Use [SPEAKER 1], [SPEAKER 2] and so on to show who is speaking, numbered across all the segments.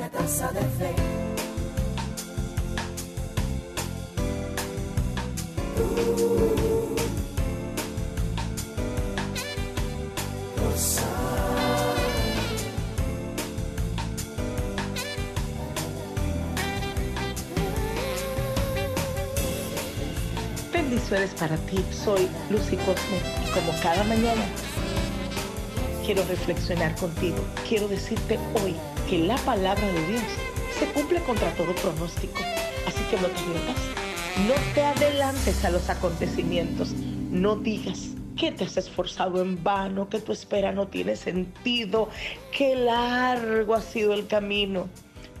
[SPEAKER 1] Una taza de fe.
[SPEAKER 2] Bendiciones para ti. Soy Lucy Cosme y como cada mañana quiero reflexionar contigo. Quiero decirte hoy que la palabra de Dios se cumple contra todo pronóstico. Así que no te pierdas. No te adelantes a los acontecimientos. No digas que te has esforzado en vano, que tu espera no tiene sentido, que largo ha sido el camino.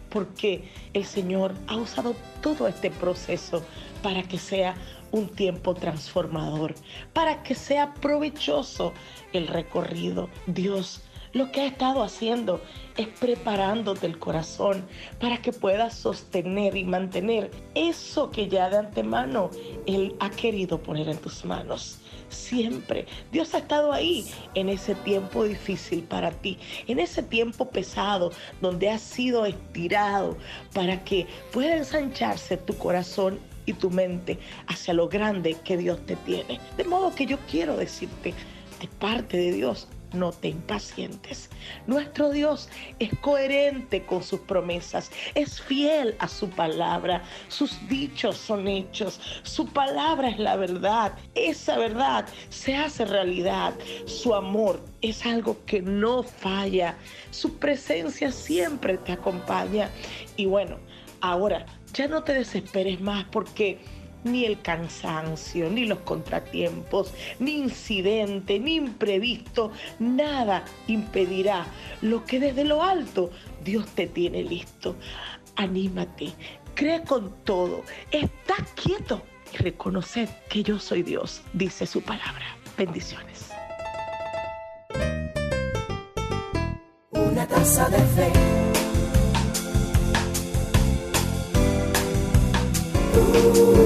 [SPEAKER 2] Porque el Señor ha usado todo este proceso para que sea un tiempo transformador, para que sea provechoso el recorrido. Dios lo que ha estado haciendo es preparándote el corazón para que puedas sostener y mantener eso que ya de antemano Él ha querido poner en tus manos. Siempre Dios ha estado ahí en ese tiempo difícil para ti, en ese tiempo pesado donde has sido estirado para que pueda ensancharse tu corazón y tu mente hacia lo grande que Dios te tiene. De modo que yo quiero decirte de parte de Dios, no te impacientes. Nuestro Dios es coherente con sus promesas, es fiel a su palabra, sus dichos son hechos, su palabra es la verdad, esa verdad se hace realidad, su amor es algo que no falla, su presencia siempre te acompaña. Y bueno, ahora ya no te desesperes más porque ni el cansancio, ni los contratiempos, ni incidente, ni imprevisto, nada impedirá lo que desde lo alto Dios te tiene listo. Anímate, cree con todo, está quieto y reconoce que yo soy Dios, dice su palabra. Bendiciones.
[SPEAKER 1] Una taza de fe. Ooh.